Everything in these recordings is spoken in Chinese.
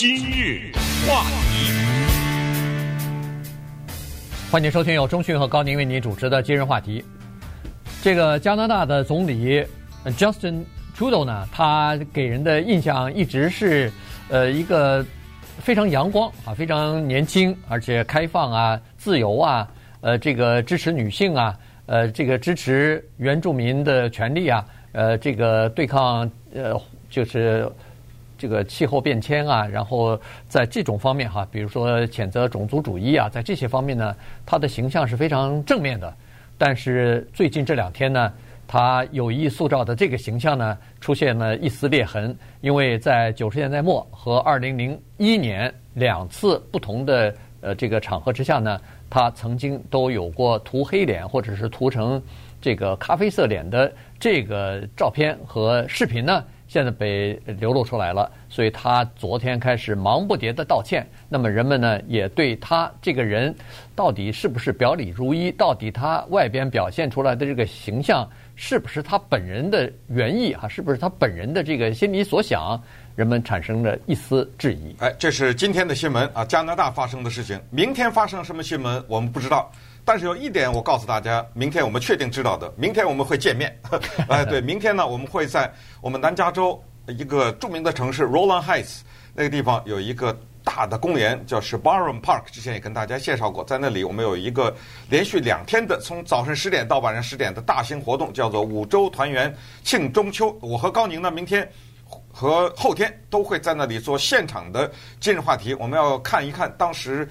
今日话题，欢迎收听由中讯和高宁为您主持的今日话题。这个加拿大的总理 Justin Trudeau 呢，他给人的印象一直是呃一个非常阳光啊，非常年轻，而且开放啊、自由啊，呃，这个支持女性啊，呃，这个支持原住民的权利啊，呃，这个对抗呃就是。这个气候变迁啊，然后在这种方面哈，比如说谴责种族主义啊，在这些方面呢，他的形象是非常正面的。但是最近这两天呢，他有意塑造的这个形象呢，出现了一丝裂痕，因为在九十年代末和二零零一年两次不同的呃这个场合之下呢，他曾经都有过涂黑脸或者是涂成这个咖啡色脸的这个照片和视频呢。现在被流露出来了，所以他昨天开始忙不迭的道歉。那么人们呢，也对他这个人到底是不是表里如一，到底他外边表现出来的这个形象是不是他本人的原意啊？是不是他本人的这个心里所想？人们产生了一丝质疑。哎，这是今天的新闻啊，加拿大发生的事情。明天发生什么新闻，我们不知道。但是有一点，我告诉大家，明天我们确定知道的，明天我们会见面。哎，对，明天呢，我们会在我们南加州一个著名的城市 Rowland Heights 那个地方有一个大的公园，叫 Sbarro Park。之前也跟大家介绍过，在那里我们有一个连续两天的，从早晨十点到晚上十点的大型活动，叫做五洲团圆庆中秋。我和高宁呢，明天和后天都会在那里做现场的今日话题，我们要看一看当时。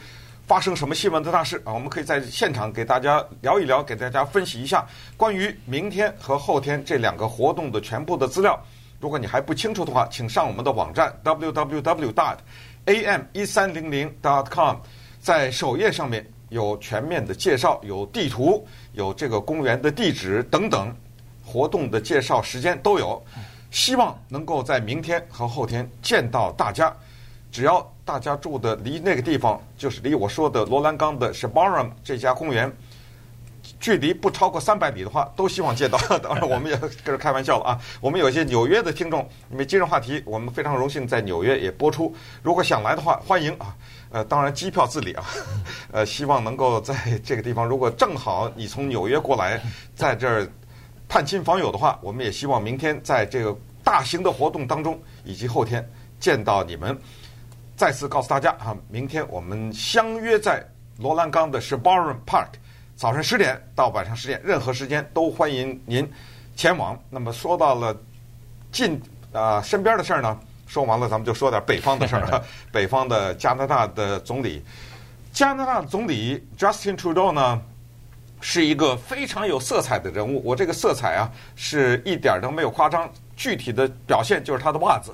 发生什么新闻的大事啊？我们可以在现场给大家聊一聊，给大家分析一下关于明天和后天这两个活动的全部的资料。如果你还不清楚的话，请上我们的网站 www.am1300.com，在首页上面有全面的介绍，有地图，有这个公园的地址等等，活动的介绍时间都有。希望能够在明天和后天见到大家。只要大家住的离那个地方，就是离我说的罗兰冈的 s h a b a r a m 这家公园距离不超过三百里的话，都希望见到。当然，我们也 跟着开玩笑了啊。我们有一些纽约的听众，因为今日话题，我们非常荣幸在纽约也播出。如果想来的话，欢迎啊。呃，当然机票自理啊。呃，希望能够在这个地方，如果正好你从纽约过来，在这儿探亲访友的话，我们也希望明天在这个大型的活动当中，以及后天见到你们。再次告诉大家啊，明天我们相约在罗兰岗的 Sbarro Park，早上十点到晚上十点，任何时间都欢迎您前往。那么说到了近啊、呃、身边的事儿呢，说完了，咱们就说点北方的事儿。北方的加拿大的总理，加拿大总理 Justin Trudeau 呢，是一个非常有色彩的人物。我这个色彩啊，是一点都没有夸张。具体的表现就是他的袜子，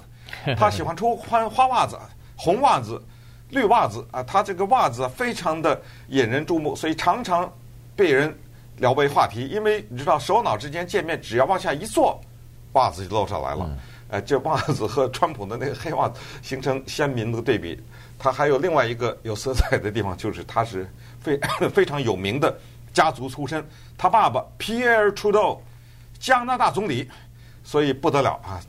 他喜欢穿花袜子。红袜子、绿袜子啊，他这个袜子非常的引人注目，所以常常被人聊为话题。因为你知道，首脑之间见面，只要往下一坐，袜子就露上来了。呃，这袜子和川普的那个黑袜子形成鲜明的对比。他还有另外一个有色彩的地方，就是他是非 非常有名的家族出身。他爸爸 Pierre Trudeau，加拿大总理，所以不得了啊，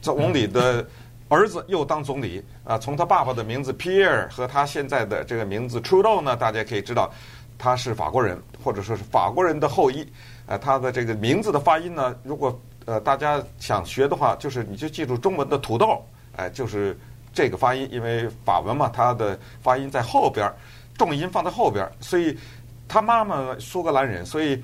总理的。儿子又当总理啊！从他爸爸的名字 Pierre 和他现在的这个名字土豆呢，大家可以知道他是法国人，或者说是法国人的后裔。呃，他的这个名字的发音呢，如果呃大家想学的话，就是你就记住中文的土豆，哎，就是这个发音，因为法文嘛，它的发音在后边，重音放在后边，所以他妈妈苏格兰人，所以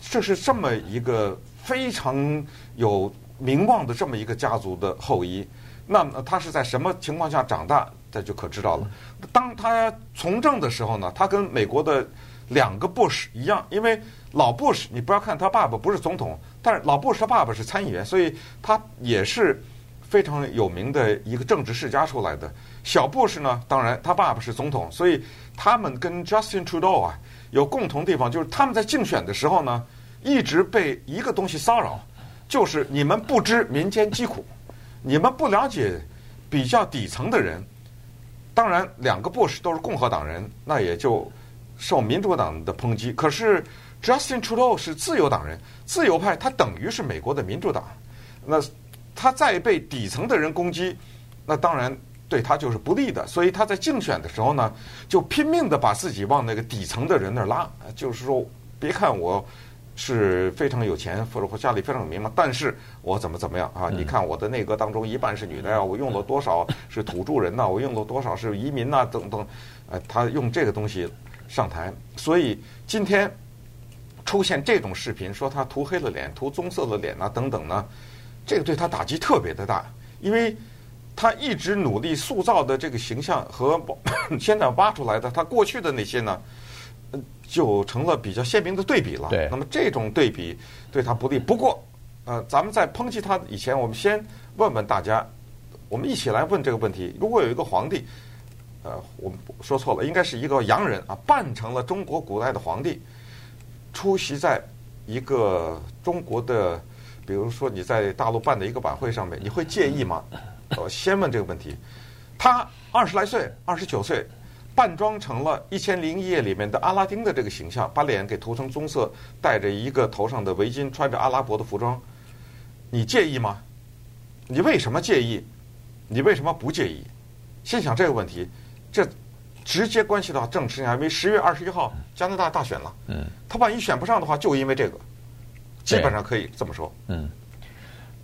这是这么一个非常有名望的这么一个家族的后裔。那么他是在什么情况下长大，这就可知道了。当他从政的时候呢，他跟美国的两个布什一样，因为老布什，你不要看他爸爸不是总统，但是老布什他爸爸是参议员，所以他也是非常有名的一个政治世家出来的。小布什呢，当然他爸爸是总统，所以他们跟 Justin Trudeau 啊有共同地方，就是他们在竞选的时候呢，一直被一个东西骚扰，就是你们不知民间疾苦。你们不了解比较底层的人，当然两个 Bush 都是共和党人，那也就受民主党的抨击。可是 Justin Trudeau 是自由党人，自由派，他等于是美国的民主党。那他再被底层的人攻击，那当然对他就是不利的，所以他在竞选的时候呢，就拼命的把自己往那个底层的人那儿拉，就是说，别看我是非常有钱，或者我家里非常有名嘛，但是我怎么怎么样啊？你看我的内阁当中一半是女的呀，我用了多少是土著人呐？我用了多少是移民呐？等等，呃，他用这个东西上台，所以今天出现这种视频，说他涂黑了脸、涂棕色的脸呐等等呢，这个对他打击特别的大，因为他一直努力塑造的这个形象和 现在挖出来的他过去的那些呢。就成了比较鲜明的对比了。对。那么这种对比对他不利。不过，呃，咱们在抨击他以前，我们先问问大家，我们一起来问这个问题：如果有一个皇帝，呃，我们说错了，应该是一个洋人啊，扮成了中国古代的皇帝，出席在一个中国的，比如说你在大陆办的一个晚会上面，你会介意吗？我先问这个问题。他二十来岁，二十九岁。扮装成了《一千零一夜》里面的阿拉丁的这个形象，把脸给涂成棕色，戴着一个头上的围巾，穿着阿拉伯的服装，你介意吗？你为什么介意？你为什么不介意？先想这个问题，这直接关系到政治，因为十月二十一号加拿大大选了，嗯，他万一选不上的话，就因为这个，基本上可以这么说，嗯。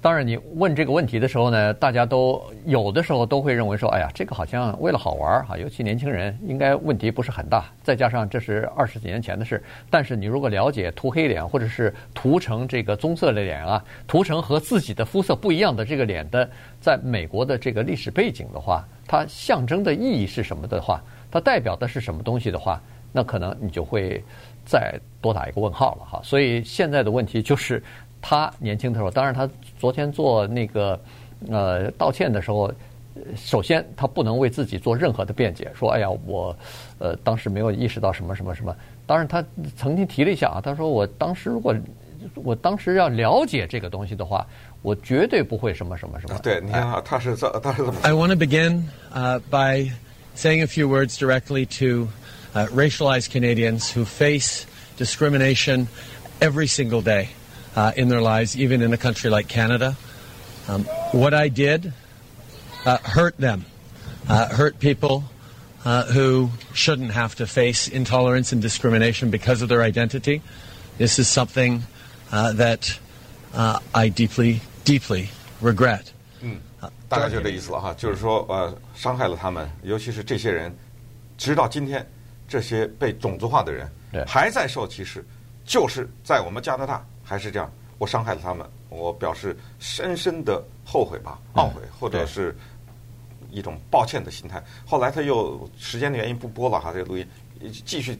当然，你问这个问题的时候呢，大家都有的时候都会认为说，哎呀，这个好像为了好玩儿哈，尤其年轻人应该问题不是很大。再加上这是二十几年前的事，但是你如果了解涂黑脸或者是涂成这个棕色的脸啊，涂成和自己的肤色不一样的这个脸的，在美国的这个历史背景的话，它象征的意义是什么的话，它代表的是什么东西的话，那可能你就会再多打一个问号了哈。所以现在的问题就是。他年轻的时候，当然他昨天做那个呃道歉的时候，首先他不能为自己做任何的辩解，说哎呀我呃当时没有意识到什么什么什么。当然他曾经提了一下啊，他说我当时如果我当时要了解这个东西的话，我绝对不会什么什么什么。对，你看啊，他是这他是怎么？I want to begin uh by saying a few words directly to uh racialized Canadians who face discrimination every single day. Uh, in their lives, even in a country like Canada. Um, what I did uh, hurt them, uh, hurt people uh, who shouldn't have to face intolerance and discrimination because of their identity. This is something uh, that uh, I deeply, deeply regret. 嗯，大概就这意思了哈，就是说呃，伤害了他们，尤其是这些人，直到今天，这些被种族化的人还在受歧视，就是在我们加拿大。 还是这样，我伤害了他们，我表示深深的后悔吧，懊悔，或者是一种抱歉的心态。后来他又时间的原因不播了哈，这个录音继续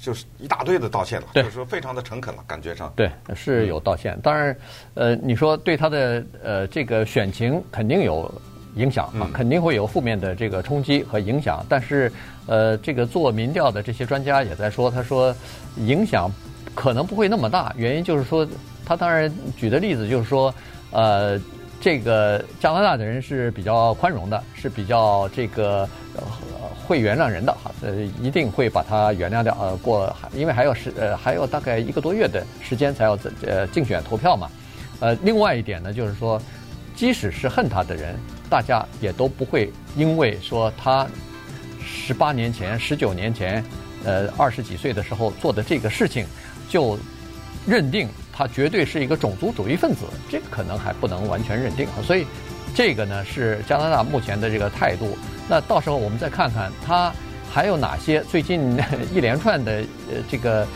就是一大堆的道歉了，就是说非常的诚恳了，感觉上对是有道歉。当然，呃，你说对他的呃这个选情肯定有影响啊，肯定会有负面的这个冲击和影响。但是呃，这个做民调的这些专家也在说，他说影响。可能不会那么大，原因就是说，他当然举的例子就是说，呃，这个加拿大的人是比较宽容的，是比较这个呃会原谅人的哈，呃，一定会把他原谅掉。呃，过因为还有时呃还有大概一个多月的时间才要呃竞选投票嘛。呃，另外一点呢，就是说，即使是恨他的人，大家也都不会因为说他十八年前、十九年前，呃二十几岁的时候做的这个事情。就认定他绝对是一个种族主义分子，这个可能还不能完全认定。所以，这个呢是加拿大目前的这个态度。那到时候我们再看看他还有哪些最近一连串的呃这个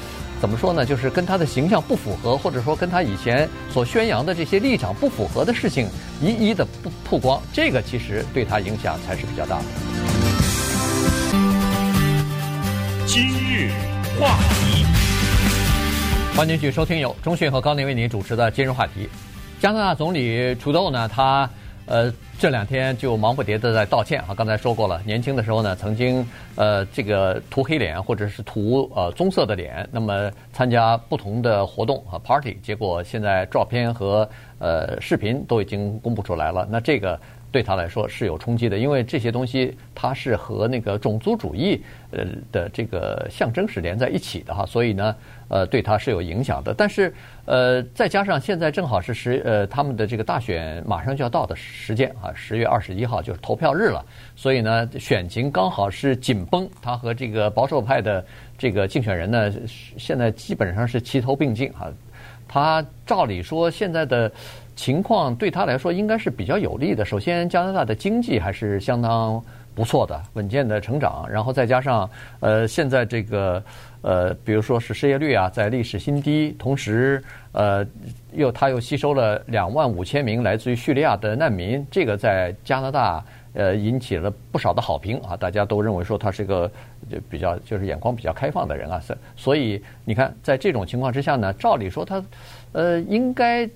怎么说呢？就是跟他的形象不符合，或者说跟他以前所宣扬的这些立场不符合的事情，一一的不曝光。这个其实对他影响才是比较大的。今日话题。欢迎继续收听由中讯和高宁为您主持的今日话题。加拿大总理楚豆呢，他呃这两天就忙不迭的在道歉啊。刚才说过了，年轻的时候呢，曾经呃这个涂黑脸或者是涂呃棕色的脸，那么参加不同的活动和 party，结果现在照片和呃视频都已经公布出来了。那这个对他来说是有冲击的，因为这些东西它是和那个种族主义呃的这个象征是连在一起的哈，所以呢，呃，对他是有影响的。但是呃，再加上现在正好是十呃他们的这个大选马上就要到的时间啊，十月二十一号就是投票日了，所以呢，选情刚好是紧绷，他和这个保守派的这个竞选人呢，现在基本上是齐头并进啊。他照理说现在的。情况对他来说应该是比较有利的。首先，加拿大的经济还是相当不错的，稳健的成长。然后再加上，呃，现在这个，呃，比如说是失业率啊，在历史新低。同时，呃，又他又吸收了两万五千名来自于叙利亚的难民，这个在加拿大呃引起了不少的好评啊。大家都认为说他是个就比较就是眼光比较开放的人啊。所以你看，在这种情况之下呢，照理说他呃应该。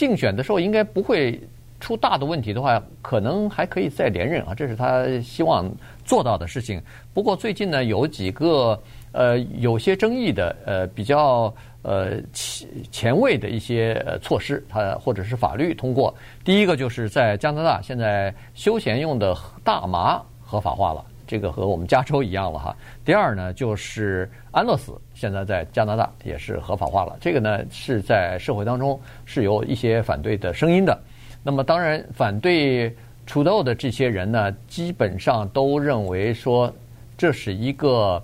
竞选的时候应该不会出大的问题的话，可能还可以再连任啊，这是他希望做到的事情。不过最近呢，有几个呃有些争议的呃比较呃前前卫的一些措施，他或者是法律通过。第一个就是在加拿大，现在休闲用的大麻合法化了。这个和我们加州一样了哈。第二呢，就是安乐死现在在加拿大也是合法化了。这个呢是在社会当中是有一些反对的声音的。那么当然，反对 Trudeau 的这些人呢，基本上都认为说这是一个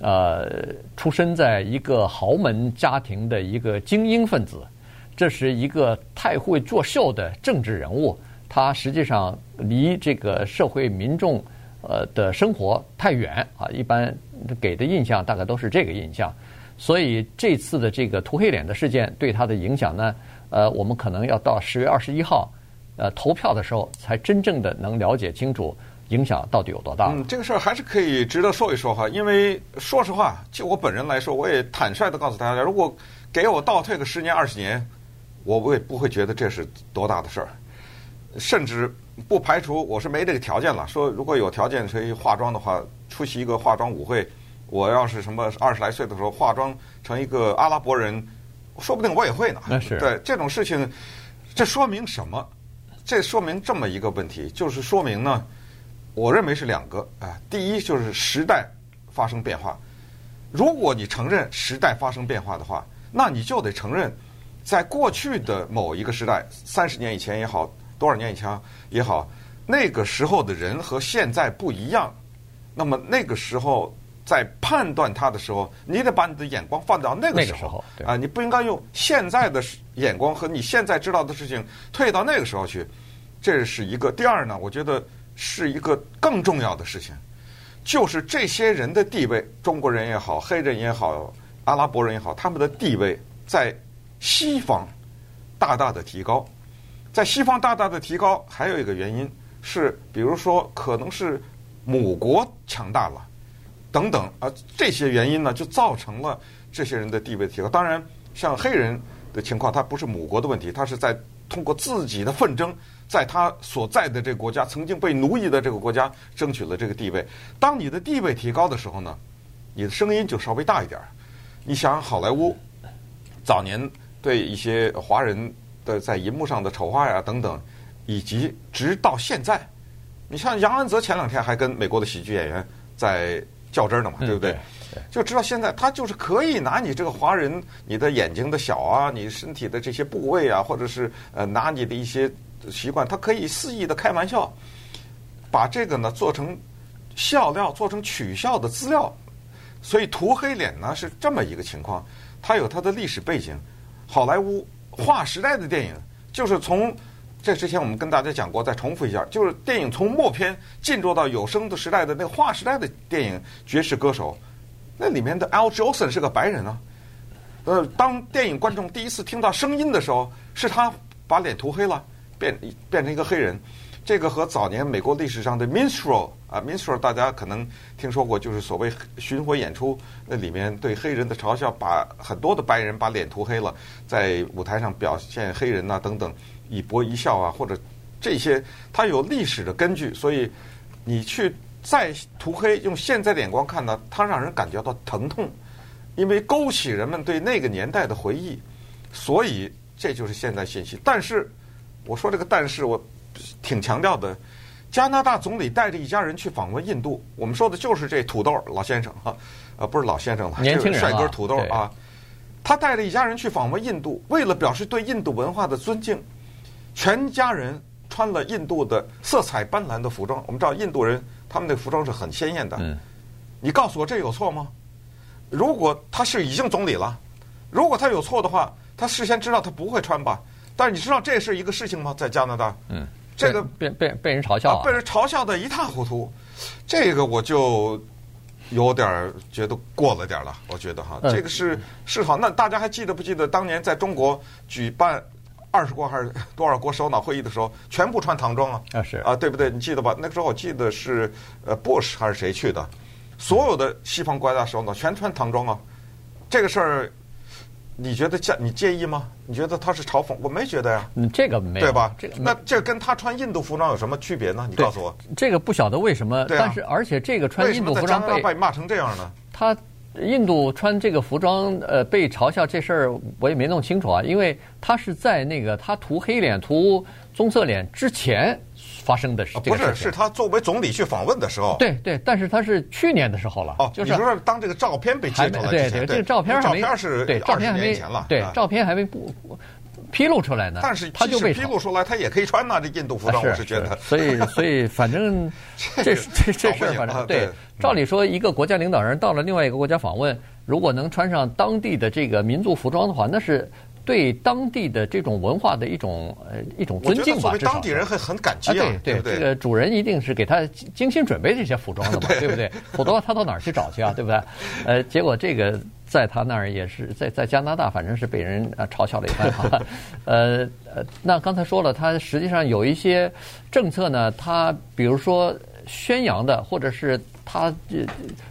呃出生在一个豪门家庭的一个精英分子，这是一个太会作秀的政治人物。他实际上离这个社会民众。呃的生活太远啊，一般给的印象大概都是这个印象，所以这次的这个涂黑脸的事件对他的影响呢，呃，我们可能要到十月二十一号，呃，投票的时候才真正的能了解清楚影响到底有多大。嗯，这个事儿还是可以值得说一说哈，因为说实话，就我本人来说，我也坦率的告诉大家，如果给我倒退个十年二十年，我我也不会觉得这是多大的事儿，甚至。不排除我是没这个条件了。说如果有条件可以化妆的话，出席一个化妆舞会，我要是什么二十来岁的时候化妆成一个阿拉伯人，说不定我也会呢。那是对这种事情，这说明什么？这说明这么一个问题，就是说明呢，我认为是两个啊。第一就是时代发生变化。如果你承认时代发生变化的话，那你就得承认，在过去的某一个时代，三十年以前也好。多少年以前也好，那个时候的人和现在不一样。那么那个时候在判断他的时候，你得把你的眼光放到那个时候啊，你不应该用现在的眼光和你现在知道的事情退到那个时候去。这是一个。第二呢，我觉得是一个更重要的事情，就是这些人的地位，中国人也好，黑人也好，阿拉伯人也好，他们的地位在西方大大的提高。在西方大大的提高，还有一个原因是，比如说可能是母国强大了，等等啊，这些原因呢，就造成了这些人的地位提高。当然，像黑人的情况，他不是母国的问题，他是在通过自己的奋争，在他所在的这个国家曾经被奴役的这个国家争取了这个地位。当你的地位提高的时候呢，你的声音就稍微大一点。你想，好莱坞早年对一些华人。的在银幕上的丑化呀等等，以及直到现在，你像杨安泽前两天还跟美国的喜剧演员在较真呢嘛，对不对？就知道现在他就是可以拿你这个华人，你的眼睛的小啊，你身体的这些部位啊，或者是呃拿你的一些习惯，他可以肆意的开玩笑，把这个呢做成笑料，做成取笑的资料。所以涂黑脸呢是这么一个情况，它有它的历史背景，好莱坞。划时代的电影，就是从这之前我们跟大家讲过，再重复一下，就是电影从默片进入到有声的时代的那个划时代的电影《爵士歌手》，那里面的 Al j o s o n 是个白人啊。呃，当电影观众第一次听到声音的时候，是他把脸涂黑了，变变成一个黑人。这个和早年美国历史上的 minstrel 啊，minstrel 大家可能听说过，就是所谓巡回演出，那里面对黑人的嘲笑，把很多的白人把脸涂黑了，在舞台上表现黑人呐等等，以博一笑啊，或者这些，它有历史的根据，所以你去再涂黑，用现在的眼光看呢，它让人感觉到疼痛，因为勾起人们对那个年代的回忆，所以这就是现在信息。但是我说这个但是我。挺强调的。加拿大总理带着一家人去访问印度，我们说的就是这土豆老先生哈，呃，不是老先生了，年轻人帅哥土豆啊。他带着一家人去访问印度，为了表示对印度文化的尊敬，全家人穿了印度的色彩斑斓的服装。我们知道印度人他们的服装是很鲜艳的。嗯。你告诉我这有错吗？如果他是已经总理了，如果他有错的话，他事先知道他不会穿吧？但是你知道这是一个事情吗？在加拿大，嗯。这个被被被人嘲笑啊，被人嘲笑的一塌糊涂，这个我就有点觉得过了点了。我觉得哈，这个是是好。那大家还记得不记得当年在中国举办二十国还是多少国首脑会议的时候，全部穿唐装啊？啊是啊，对不对？你记得吧？那个时候我记得是呃，Bush 还是谁去的？所有的西方国家首脑全穿唐装啊。这个事儿。你觉得介你介意吗？你觉得他是嘲讽？我没觉得呀。嗯，这个没有，对吧？这个那这跟他穿印度服装有什么区别呢？你告诉我。这个不晓得为什么，但是而且这个穿印度服装被骂成这样呢？他印度穿这个服装呃被嘲笑这事儿我也没弄清楚啊，因为他是在那个他涂黑脸涂棕色脸之前。发生的事，不是，是他作为总理去访问的时候。对对，但是他是去年的时候了。哦，就是说当这个照片被揭出来对对，这个照片照片是对，照片还没，对，照片还没不披露出来呢。但是他就被披露出来，他也可以穿呐，这印度服装，我是觉得。所以，所以反正这这这事儿，反正对，照理说，一个国家领导人到了另外一个国家访问，如果能穿上当地的这个民族服装的话，那是。对当地的这种文化的一种呃一种尊敬吧，作为当地人很很感激啊，啊对对，对，这个主人一定是给他精心准备这些服装的嘛，对，对不对？否则他到哪儿去找去啊？对不对？呃，结果这个在他那儿也是在在加拿大，反正是被人啊嘲笑了一番哈。呃呃，那刚才说了，他实际上有一些政策呢，他比如说宣扬的或者是。他这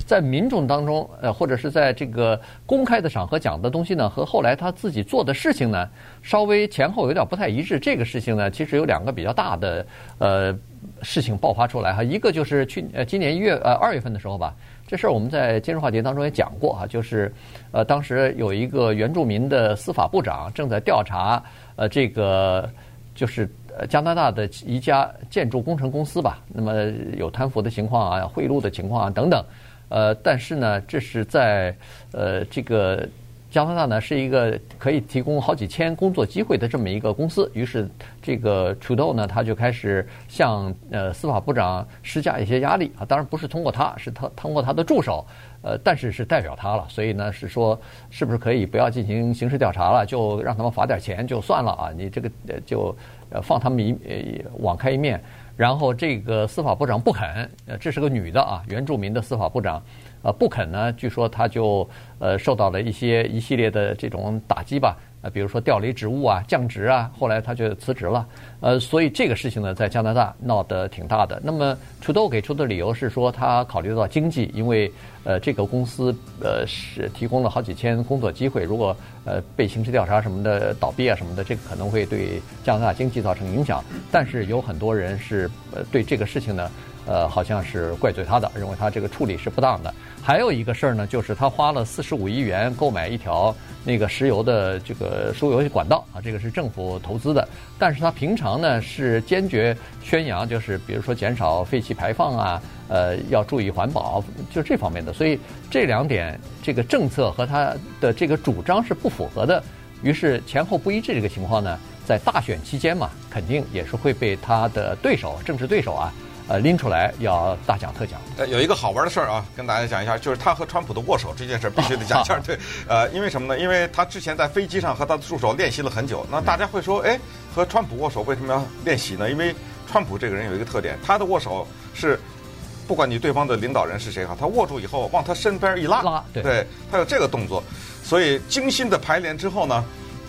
在民众当中，呃，或者是在这个公开的场合讲的东西呢，和后来他自己做的事情呢，稍微前后有点不太一致。这个事情呢，其实有两个比较大的呃事情爆发出来哈。一个就是去呃今年一月呃二月份的时候吧，这事儿我们在今日话题当中也讲过哈，就是呃当时有一个原住民的司法部长正在调查呃这个就是。呃，加拿大的一家建筑工程公司吧，那么有贪腐的情况啊，贿赂的情况啊等等，呃，但是呢，这是在呃这个加拿大呢是一个可以提供好几千工作机会的这么一个公司，于是这个 Trudeau 呢他就开始向呃司法部长施加一些压力啊，当然不是通过他，是他通过他的助手，呃，但是是代表他了，所以呢是说是不是可以不要进行刑事调查了，就让他们罚点钱就算了啊，你这个就。呃，放他们一呃网开一面，然后这个司法部长不肯，呃，这是个女的啊，原住民的司法部长，呃，不肯呢，据说他就呃受到了一些一系列的这种打击吧。比如说调离职务啊、降职啊，后来他就辞职了。呃，所以这个事情呢，在加拿大闹得挺大的。那么，Trudeau 给出的理由是说，他考虑到经济，因为呃，这个公司呃是提供了好几千工作机会，如果呃被刑事调查什么的倒闭啊什么的，这个可能会对加拿大经济造成影响。但是有很多人是呃对这个事情呢，呃，好像是怪罪他的，认为他这个处理是不当的。还有一个事儿呢，就是他花了四十五亿元购买一条那个石油的这个输油管道啊，这个是政府投资的。但是他平常呢是坚决宣扬，就是比如说减少废气排放啊，呃，要注意环保，就这方面的。所以这两点这个政策和他的这个主张是不符合的。于是前后不一致这个情况呢，在大选期间嘛，肯定也是会被他的对手、政治对手啊。呃，拎出来要大讲特讲。呃，有一个好玩的事儿啊，跟大家讲一下，就是他和川普的握手这件事，必须得讲一下。对，呃，因为什么呢？因为他之前在飞机上和他的助手练习了很久。那大家会说，哎，和川普握手为什么要练习呢？因为川普这个人有一个特点，他的握手是，不管你对方的领导人是谁哈，他握住以后往他身边一拉，拉，对，对，他有这个动作。所以精心的排练之后呢，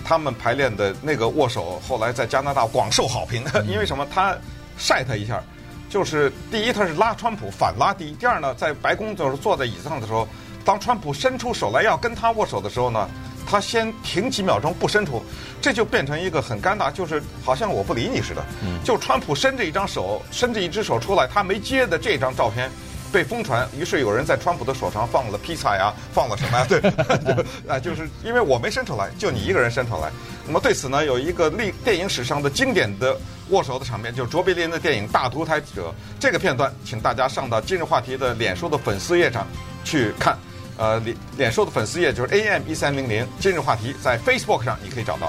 他们排练的那个握手后来在加拿大广受好评。因为什么？他晒他一下。就是第一，他是拉川普反拉低；第二呢，在白宫就是坐在椅子上的时候，当川普伸出手来要跟他握手的时候呢，他先停几秒钟不伸出，这就变成一个很尴尬，就是好像我不理你似的。就川普伸着一张手，伸着一只手出来，他没接的这张照片，被疯传，于是有人在川普的手上放了披萨呀，放了什么呀？对，啊，就是因为我没伸出来，就你一个人伸出来。那么对此呢，有一个历电影史上的经典的握手的场面，就是卓别林的电影《大独裁者》这个片段，请大家上到今日话题的脸书的粉丝页上去看。呃，脸脸书的粉丝页就是 AM 一三零零今日话题，在 Facebook 上你可以找到。